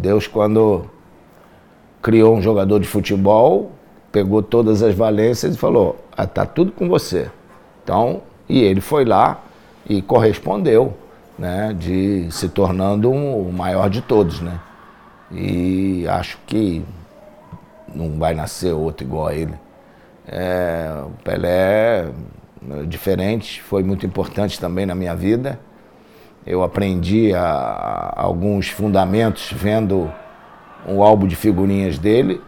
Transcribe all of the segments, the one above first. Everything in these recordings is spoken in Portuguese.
Deus, quando criou um jogador de futebol, pegou todas as valências e falou: ah, tá tudo com você. Então, e ele foi lá e correspondeu, né, de se tornando um, o maior de todos, né? E acho que não vai nascer outro igual a ele. É, o Pelé é diferente, foi muito importante também na minha vida. Eu aprendi a, a alguns fundamentos vendo um álbum de figurinhas dele,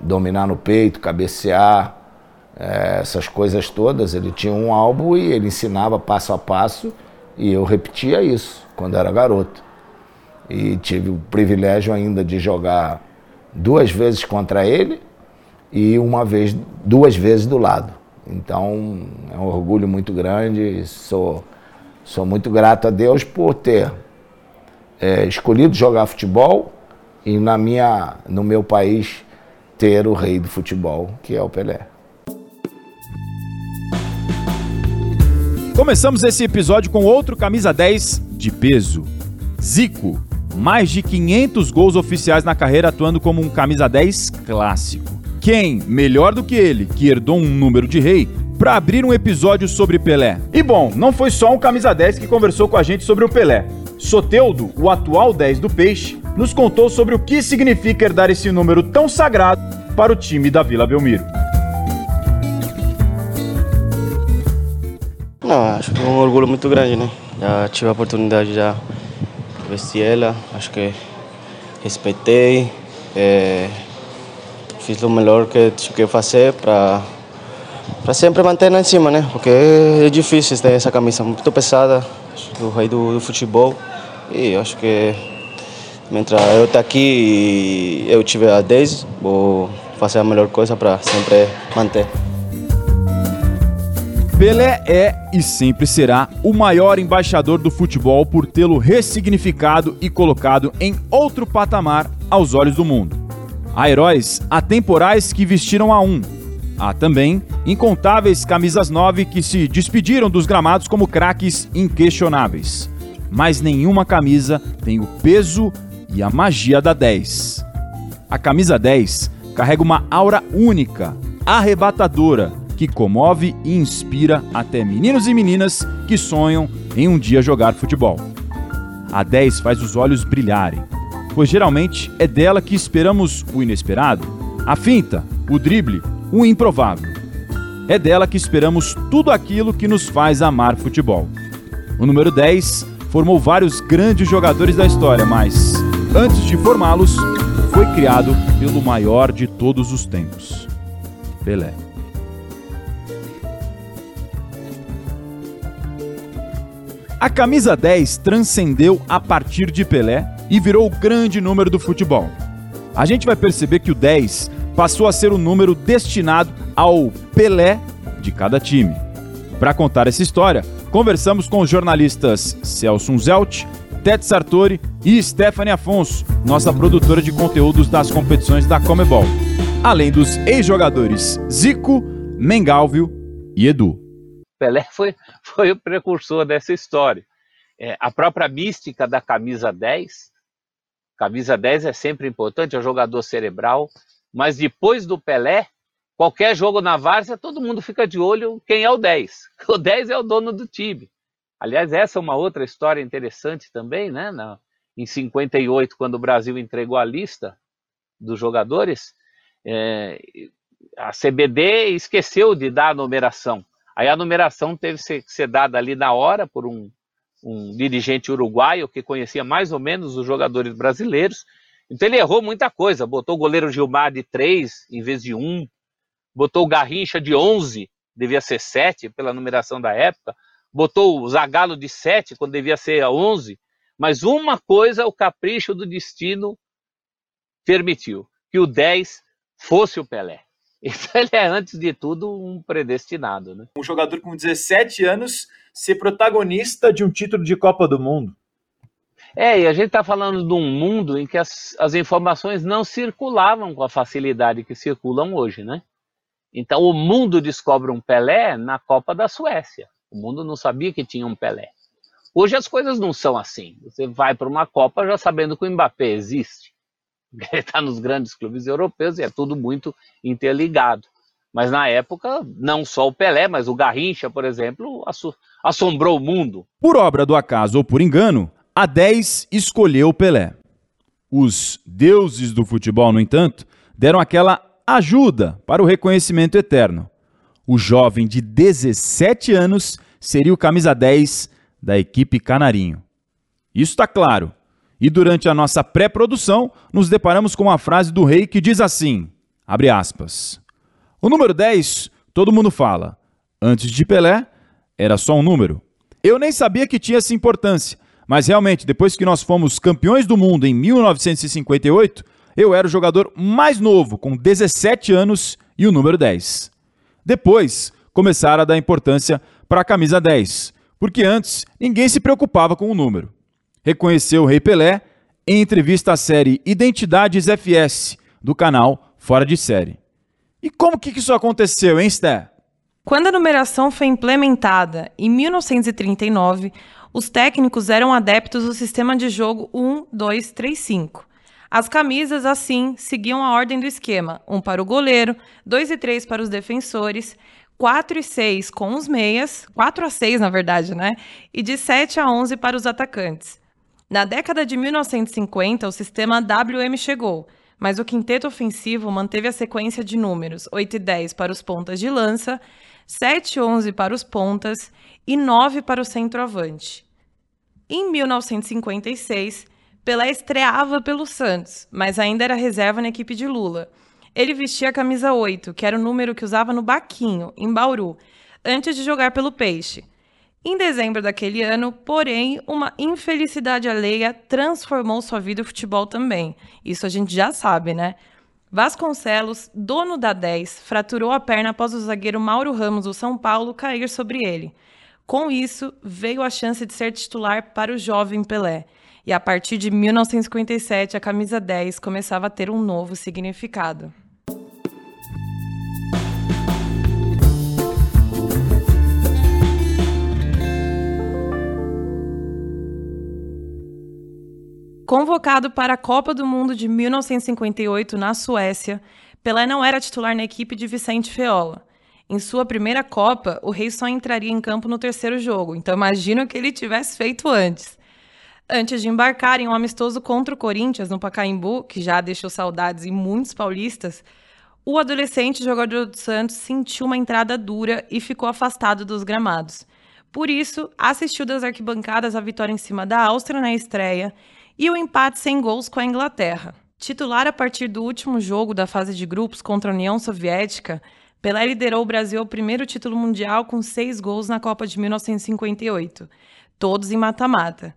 dominar no peito, cabecear, é, essas coisas todas. Ele tinha um álbum e ele ensinava passo a passo e eu repetia isso quando era garoto. E tive o privilégio ainda de jogar duas vezes contra ele e uma vez, duas vezes do lado. Então é um orgulho muito grande. Sou, sou muito grato a Deus por ter é, escolhido jogar futebol e na minha, no meu país ter o rei do futebol, que é o Pelé. Começamos esse episódio com outro camisa 10 de peso, Zico. Mais de 500 gols oficiais na carreira atuando como um camisa 10 clássico. Quem, melhor do que ele, que herdou um número de rei, para abrir um episódio sobre Pelé? E bom, não foi só um camisa 10 que conversou com a gente sobre o Pelé. Soteudo, o atual 10 do Peixe, nos contou sobre o que significa herdar esse número tão sagrado para o time da Vila Belmiro. Não, acho que é um orgulho muito grande, né? Já tive a oportunidade de vestir ela, acho que respeitei, é, fiz o melhor que tinha que fazer para para sempre manter lá em cima, né? Porque é difícil ter essa camisa muito pesada, do rei do, do futebol. E acho que Mientras eu estou aqui e eu tiver a 10, vou fazer a melhor coisa para sempre manter. Pelé é e sempre será o maior embaixador do futebol por tê-lo ressignificado e colocado em outro patamar aos olhos do mundo. Há heróis atemporais que vestiram a um. Há também incontáveis camisas 9 que se despediram dos gramados como craques inquestionáveis. Mas nenhuma camisa tem o peso e a magia da 10. A camisa 10 carrega uma aura única, arrebatadora, que comove e inspira até meninos e meninas que sonham em um dia jogar futebol. A 10 faz os olhos brilharem, pois geralmente é dela que esperamos o inesperado, a finta, o drible, o improvável. É dela que esperamos tudo aquilo que nos faz amar futebol. O número 10 formou vários grandes jogadores da história, mas Antes de formá-los, foi criado pelo maior de todos os tempos, Pelé. A camisa 10 transcendeu a partir de Pelé e virou o grande número do futebol. A gente vai perceber que o 10 passou a ser o número destinado ao Pelé de cada time. Para contar essa história, conversamos com os jornalistas Celso Zelt, Tete Sartori e Stephanie Afonso, nossa produtora de conteúdos das competições da Comebol. Além dos ex-jogadores Zico, Mengalvio e Edu. Pelé foi, foi o precursor dessa história. É, a própria mística da camisa 10, camisa 10 é sempre importante, é jogador cerebral, mas depois do Pelé, qualquer jogo na várzea, todo mundo fica de olho quem é o 10. O 10 é o dono do time. Aliás, essa é uma outra história interessante também, né? Na, em 58, quando o Brasil entregou a lista dos jogadores, é, a CBD esqueceu de dar a numeração. Aí a numeração teve que ser dada ali na hora por um, um dirigente uruguaio que conhecia mais ou menos os jogadores brasileiros. Então ele errou muita coisa. Botou o goleiro Gilmar de 3 em vez de 1. Botou o Garrincha de 11, devia ser 7 pela numeração da época botou o Zagallo de 7 quando devia ser a 11, mas uma coisa o capricho do destino permitiu, que o 10 fosse o Pelé. Então ele é, antes de tudo, um predestinado. Né? Um jogador com 17 anos ser protagonista de um título de Copa do Mundo. É, e a gente está falando de um mundo em que as, as informações não circulavam com a facilidade que circulam hoje, né? Então o mundo descobre um Pelé na Copa da Suécia. O mundo não sabia que tinha um Pelé. Hoje as coisas não são assim. Você vai para uma Copa já sabendo que o Mbappé existe. Ele está nos grandes clubes europeus e é tudo muito interligado. Mas na época, não só o Pelé, mas o Garrincha, por exemplo, assombrou o mundo. Por obra do acaso ou por engano, a 10 escolheu Pelé. Os deuses do futebol, no entanto, deram aquela ajuda para o reconhecimento eterno. O jovem de 17 anos seria o camisa 10 da equipe Canarinho. Isso está claro. E durante a nossa pré-produção, nos deparamos com uma frase do rei que diz assim: abre aspas. O número 10, todo mundo fala. Antes de Pelé, era só um número. Eu nem sabia que tinha essa importância, mas realmente, depois que nós fomos campeões do mundo em 1958, eu era o jogador mais novo, com 17 anos e o número 10. Depois, começaram a dar importância para a camisa 10, porque antes ninguém se preocupava com o número. Reconheceu o Rei Pelé em entrevista à série Identidades FS, do canal Fora de Série. E como que isso aconteceu, hein, Sté? Quando a numeração foi implementada em 1939, os técnicos eram adeptos do sistema de jogo 1, 2, 3, 5. As camisas, assim, seguiam a ordem do esquema: 1 para o goleiro, 2 e 3 para os defensores, 4 e 6 com os meias, 4 a 6 na verdade, né? E de 7 a 11 para os atacantes. Na década de 1950, o sistema WM chegou, mas o quinteto ofensivo manteve a sequência de números 8 e 10 para os pontas de lança, 7 e 11 para os pontas e 9 para o centroavante. Em 1956, Pelé estreava pelo Santos, mas ainda era reserva na equipe de Lula. Ele vestia a camisa 8, que era o número que usava no Baquinho, em Bauru, antes de jogar pelo Peixe. Em dezembro daquele ano, porém, uma infelicidade alheia transformou sua vida e o futebol também. Isso a gente já sabe, né? Vasconcelos, dono da 10, fraturou a perna após o zagueiro Mauro Ramos do São Paulo cair sobre ele. Com isso, veio a chance de ser titular para o jovem Pelé. E a partir de 1957, a camisa 10 começava a ter um novo significado. Convocado para a Copa do Mundo de 1958 na Suécia, Pelé não era titular na equipe de Vicente Feola. Em sua primeira Copa, o Rei só entraria em campo no terceiro jogo, então imagino que ele tivesse feito antes. Antes de embarcar em um amistoso contra o Corinthians no Pacaembu, que já deixou saudades em muitos paulistas, o adolescente jogador do Santos sentiu uma entrada dura e ficou afastado dos gramados. Por isso, assistiu das arquibancadas a vitória em cima da Áustria na estreia e o empate sem gols com a Inglaterra. Titular a partir do último jogo da fase de grupos contra a União Soviética, Pelé liderou o Brasil ao primeiro título mundial com seis gols na Copa de 1958, todos em mata-mata.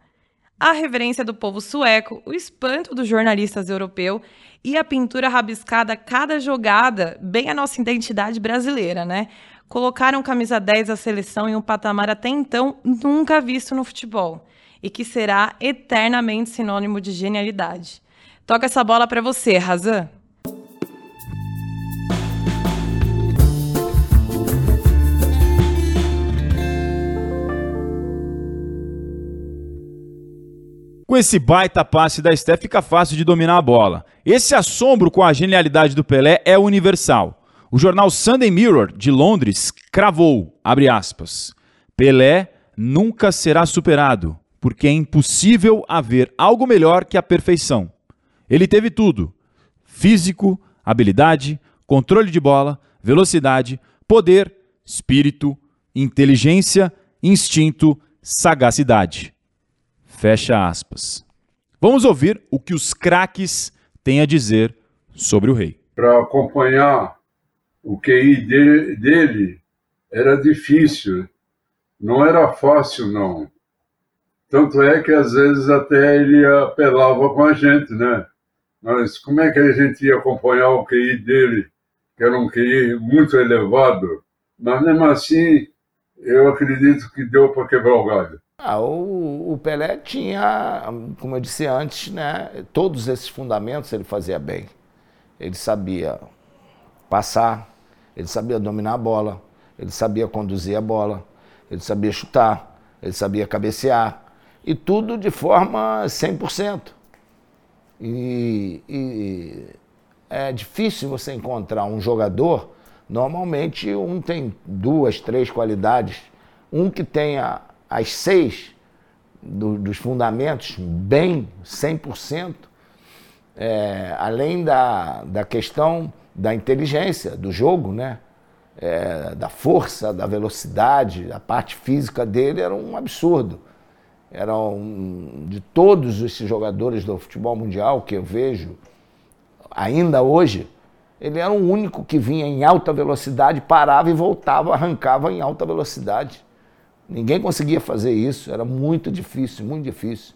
A reverência do povo sueco, o espanto dos jornalistas europeus e a pintura rabiscada a cada jogada, bem a nossa identidade brasileira, né? Colocaram camisa 10 da seleção em um patamar até então nunca visto no futebol e que será eternamente sinônimo de genialidade. Toca essa bola para você, Razan. Com esse baita passe da Steph fica fácil de dominar a bola. Esse assombro com a genialidade do Pelé é universal. O jornal Sunday Mirror de Londres cravou, abre aspas, Pelé nunca será superado porque é impossível haver algo melhor que a perfeição. Ele teve tudo: físico, habilidade, controle de bola, velocidade, poder, espírito, inteligência, instinto, sagacidade. Fecha aspas. Vamos ouvir o que os craques têm a dizer sobre o rei. Para acompanhar o QI dele, dele era difícil, não era fácil não. Tanto é que às vezes até ele apelava com a gente, né? Mas como é que a gente ia acompanhar o QI dele, que era um QI muito elevado? Mas mesmo assim, eu acredito que deu para quebrar o galho. Ah, o, o, Pelé tinha, como eu disse antes, né, todos esses fundamentos ele fazia bem. Ele sabia passar, ele sabia dominar a bola, ele sabia conduzir a bola, ele sabia chutar, ele sabia cabecear, e tudo de forma 100%. E, e é difícil você encontrar um jogador, normalmente um tem duas, três qualidades, um que tenha as seis do, dos fundamentos bem, 100%, é, além da, da questão da inteligência do jogo, né? É, da força, da velocidade, a parte física dele era um absurdo. Eram de todos esses jogadores do futebol mundial que eu vejo, ainda hoje, ele era o único que vinha em alta velocidade, parava e voltava, arrancava em alta velocidade. Ninguém conseguia fazer isso, era muito difícil, muito difícil.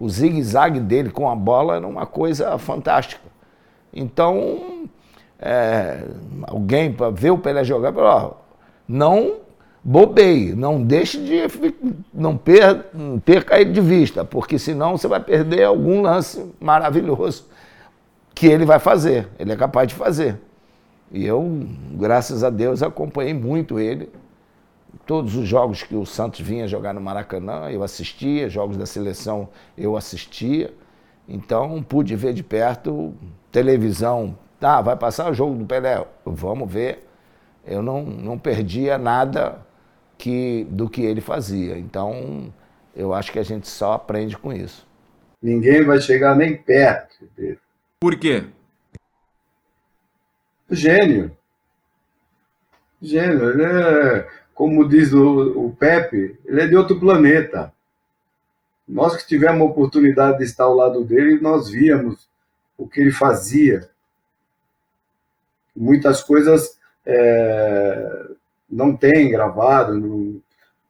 O zigue-zague dele com a bola era uma coisa fantástica. Então, é, alguém para ver o Pelé jogar, falou, não bobeie, não deixe de não per, perca ele de vista, porque senão você vai perder algum lance maravilhoso que ele vai fazer, ele é capaz de fazer. E eu, graças a Deus, acompanhei muito ele. Todos os jogos que o Santos vinha jogar no Maracanã, eu assistia, jogos da seleção eu assistia. Então pude ver de perto, televisão, tá, vai passar o jogo do Pelé, vamos ver. Eu não, não perdia nada que, do que ele fazia. Então, eu acho que a gente só aprende com isso. Ninguém vai chegar nem perto dele. Por quê? Gênio. Gênio. Ele é, como diz o, o Pepe, ele é de outro planeta. Nós que tivemos a oportunidade de estar ao lado dele, nós víamos o que ele fazia. Muitas coisas é, não tem gravado, não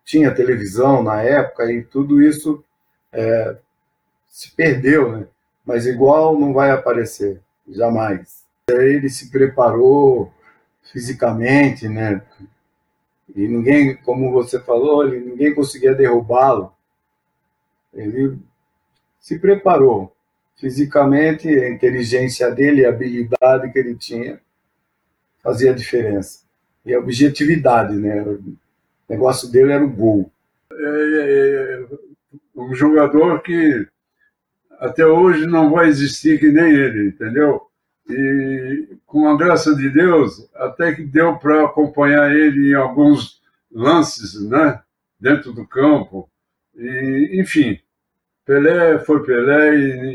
tinha televisão na época e tudo isso é, se perdeu, né? Mas igual não vai aparecer, jamais. Ele se preparou fisicamente, né? E ninguém, como você falou, ele, ninguém conseguia derrubá-lo. Ele se preparou fisicamente, a inteligência dele, a habilidade que ele tinha, fazia diferença e a objetividade, né? O negócio dele era o gol. É, é, é, um jogador que até hoje não vai existir que nem ele, entendeu? E com a graça de Deus, até que deu para acompanhar ele em alguns lances, né? Dentro do campo. E, enfim, Pelé foi Pelé e,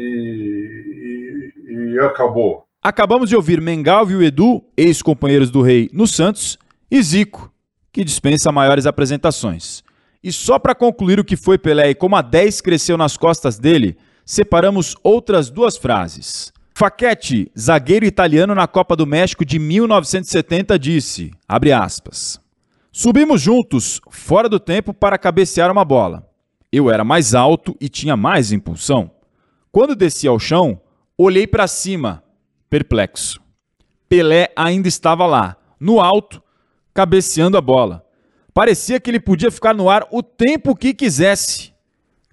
e, e acabou. Acabamos de ouvir Mengal e o Edu, ex-companheiros do Rei no Santos, e Zico, que dispensa maiores apresentações. E só para concluir o que foi Pelé e como a 10 cresceu nas costas dele, separamos outras duas frases. Facchetti, zagueiro italiano na Copa do México de 1970, disse, abre aspas, Subimos juntos, fora do tempo, para cabecear uma bola. Eu era mais alto e tinha mais impulsão. Quando desci ao chão, olhei para cima perplexo. Pelé ainda estava lá, no alto, cabeceando a bola. Parecia que ele podia ficar no ar o tempo que quisesse.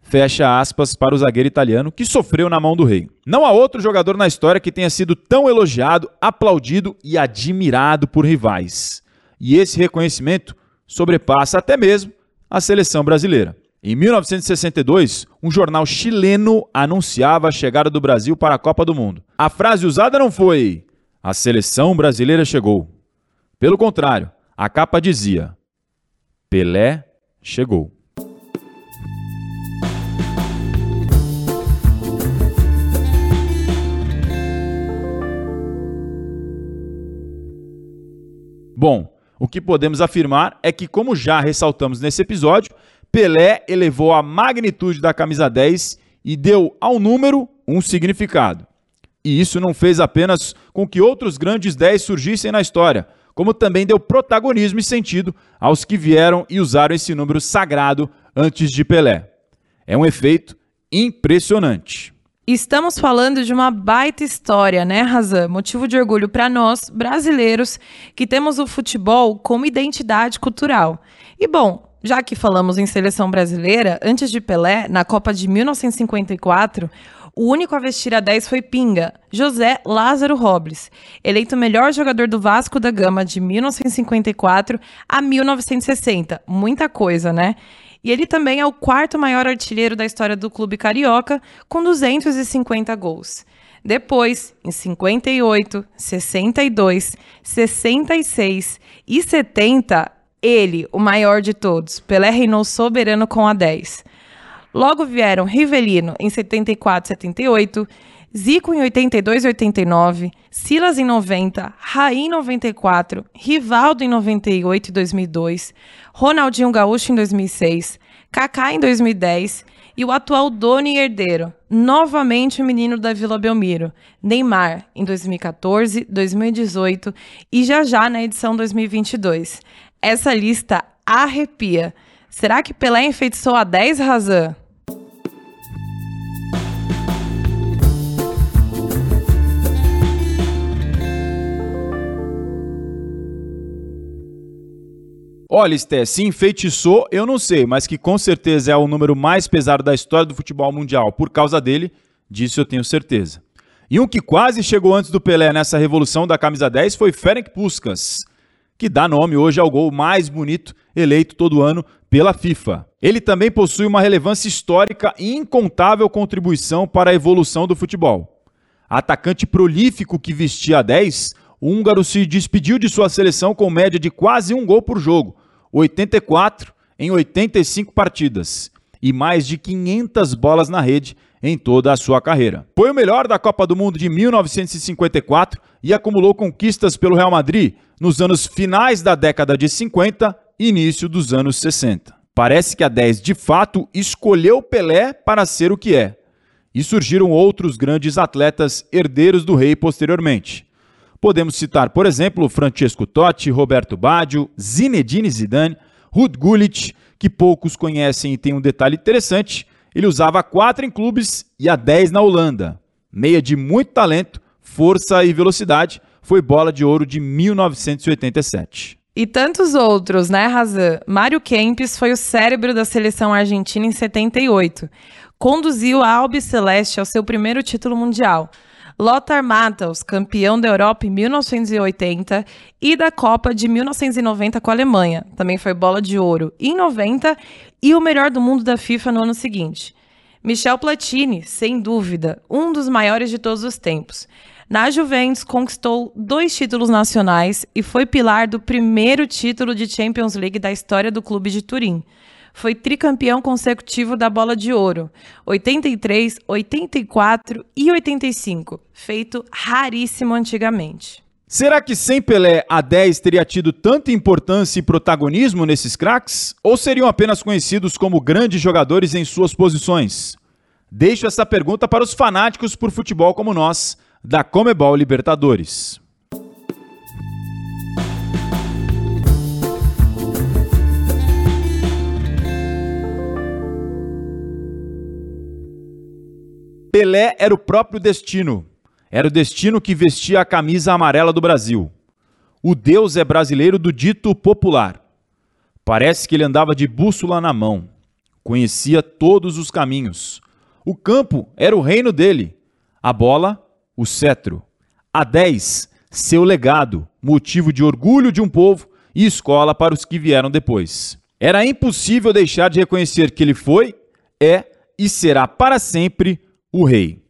Fecha aspas para o zagueiro italiano que sofreu na mão do rei. Não há outro jogador na história que tenha sido tão elogiado, aplaudido e admirado por rivais. E esse reconhecimento sobrepassa até mesmo a seleção brasileira. Em 1962, um jornal chileno anunciava a chegada do Brasil para a Copa do Mundo. A frase usada não foi: a seleção brasileira chegou. Pelo contrário, a capa dizia: Pelé chegou. Bom, o que podemos afirmar é que, como já ressaltamos nesse episódio, Pelé elevou a magnitude da camisa 10 e deu ao número um significado. E isso não fez apenas com que outros grandes 10 surgissem na história, como também deu protagonismo e sentido aos que vieram e usaram esse número sagrado antes de Pelé. É um efeito impressionante. Estamos falando de uma baita história, né, Razan? Motivo de orgulho para nós, brasileiros, que temos o futebol como identidade cultural. E bom, já que falamos em seleção brasileira, antes de Pelé, na Copa de 1954, o único a vestir a 10 foi Pinga, José Lázaro Robles, eleito melhor jogador do Vasco da Gama de 1954 a 1960. Muita coisa, né? E ele também é o quarto maior artilheiro da história do clube carioca, com 250 gols. Depois, em 58, 62, 66 e 70, ele, o maior de todos, Pelé reinou soberano com a 10. Logo vieram Rivelino em 74 78, Zico em 82 e 89, Silas em 90, Raí em 94, Rivaldo em 98 e 2002, Ronaldinho Gaúcho em 2006, Kaká em 2010 e o atual dono e herdeiro, novamente o menino da Vila Belmiro, Neymar, em 2014, 2018 e já já na edição 2022. Essa lista arrepia. Será que Pelé enfeitiçou a 10, Razan? Olha, Sté, se enfeitiçou, eu não sei, mas que com certeza é o número mais pesado da história do futebol mundial por causa dele, disso eu tenho certeza. E um que quase chegou antes do Pelé nessa revolução da camisa 10 foi Ferenc Puskas, que dá nome hoje ao gol mais bonito eleito todo ano pela FIFA. Ele também possui uma relevância histórica e incontável contribuição para a evolução do futebol. Atacante prolífico que vestia a 10, o húngaro se despediu de sua seleção com média de quase um gol por jogo, 84 em 85 partidas e mais de 500 bolas na rede em toda a sua carreira. Foi o melhor da Copa do Mundo de 1954 e acumulou conquistas pelo Real Madrid nos anos finais da década de 50 e início dos anos 60. Parece que a 10 de fato escolheu Pelé para ser o que é. E surgiram outros grandes atletas herdeiros do rei posteriormente. Podemos citar, por exemplo, Francesco Totti, Roberto Baggio, Zinedine Zidane, Ruud Gullit, que poucos conhecem e tem um detalhe interessante, ele usava 4 em clubes e a 10 na Holanda. Meia de muito talento, força e velocidade, foi bola de ouro de 1987. E tantos outros, né, Razan? Mário Kempis foi o cérebro da seleção argentina em 78. Conduziu a Albi Celeste ao seu primeiro título mundial. Lothar Matthaus, campeão da Europa em 1980 e da Copa de 1990 com a Alemanha. Também foi bola de ouro em 90 e o melhor do mundo da FIFA no ano seguinte. Michel Platini, sem dúvida, um dos maiores de todos os tempos. Na Juventus, conquistou dois títulos nacionais e foi pilar do primeiro título de Champions League da história do clube de Turim foi tricampeão consecutivo da Bola de Ouro, 83, 84 e 85, feito raríssimo antigamente. Será que sem Pelé a 10 teria tido tanta importância e protagonismo nesses craques? Ou seriam apenas conhecidos como grandes jogadores em suas posições? Deixo essa pergunta para os fanáticos por futebol como nós, da Comebol Libertadores. Pelé era o próprio destino. Era o destino que vestia a camisa amarela do Brasil. O Deus é brasileiro do dito popular. Parece que ele andava de bússola na mão. Conhecia todos os caminhos. O campo era o reino dele. A bola, o cetro. A 10, seu legado, motivo de orgulho de um povo e escola para os que vieram depois. Era impossível deixar de reconhecer que ele foi, é e será para sempre o rei.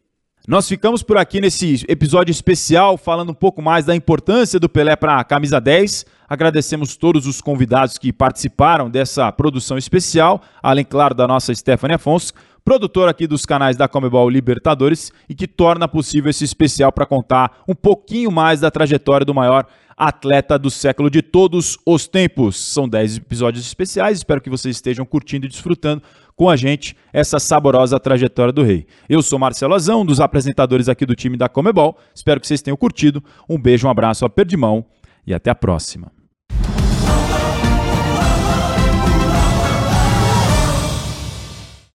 Nós ficamos por aqui nesse episódio especial falando um pouco mais da importância do Pelé para a camisa 10. Agradecemos todos os convidados que participaram dessa produção especial, além, claro, da nossa Stephanie Afonso, produtora aqui dos canais da Comebol Libertadores e que torna possível esse especial para contar um pouquinho mais da trajetória do maior atleta do século de todos os tempos. São 10 episódios especiais, espero que vocês estejam curtindo e desfrutando com a gente essa saborosa trajetória do rei. Eu sou Marcelo Azão, um dos apresentadores aqui do time da Comebol. Espero que vocês tenham curtido. Um beijo, um abraço, aperto de mão e até a próxima.